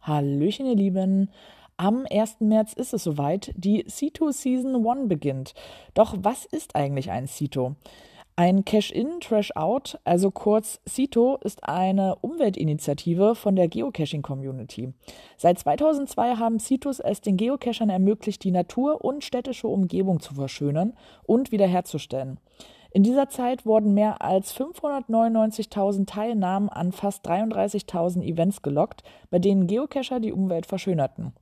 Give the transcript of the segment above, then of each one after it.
Hallöchen, ihr Lieben. Am 1. März ist es soweit, die Cito Season 1 beginnt. Doch was ist eigentlich ein Cito? Ein Cash-in, Trash-out, also kurz CITO, ist eine Umweltinitiative von der Geocaching-Community. Seit 2002 haben CITOs es den Geocachern ermöglicht, die Natur und städtische Umgebung zu verschönern und wiederherzustellen. In dieser Zeit wurden mehr als 599.000 Teilnahmen an fast 33.000 Events gelockt, bei denen Geocacher die Umwelt verschönerten.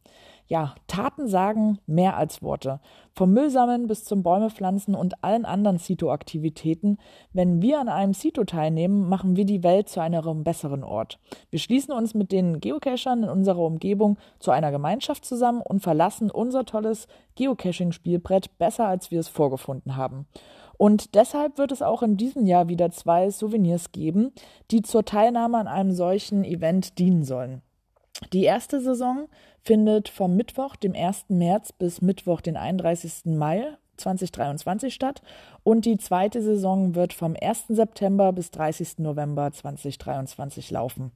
Ja, Taten sagen mehr als Worte. Vom Müllsammeln bis zum Bäume pflanzen und allen anderen CITO-Aktivitäten. Wenn wir an einem CITO teilnehmen, machen wir die Welt zu einem besseren Ort. Wir schließen uns mit den Geocachern in unserer Umgebung zu einer Gemeinschaft zusammen und verlassen unser tolles Geocaching-Spielbrett besser, als wir es vorgefunden haben. Und deshalb wird es auch in diesem Jahr wieder zwei Souvenirs geben, die zur Teilnahme an einem solchen Event dienen sollen. Die erste Saison findet vom Mittwoch, dem 1. März bis Mittwoch, den 31. Mai 2023 statt und die zweite Saison wird vom 1. September bis 30. November 2023 laufen.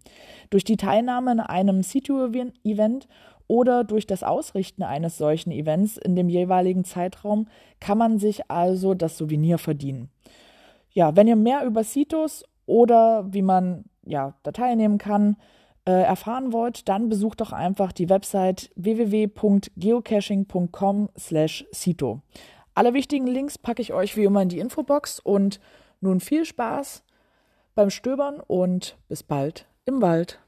Durch die Teilnahme an einem CITU-Event oder durch das Ausrichten eines solchen Events in dem jeweiligen Zeitraum kann man sich also das Souvenir verdienen. Ja, wenn ihr mehr über CITOs oder wie man ja, da teilnehmen kann, äh, erfahren wollt, dann besucht doch einfach die Website www.geocaching.com/cito. Alle wichtigen Links packe ich euch wie immer in die Infobox und nun viel Spaß beim Stöbern und bis bald im Wald.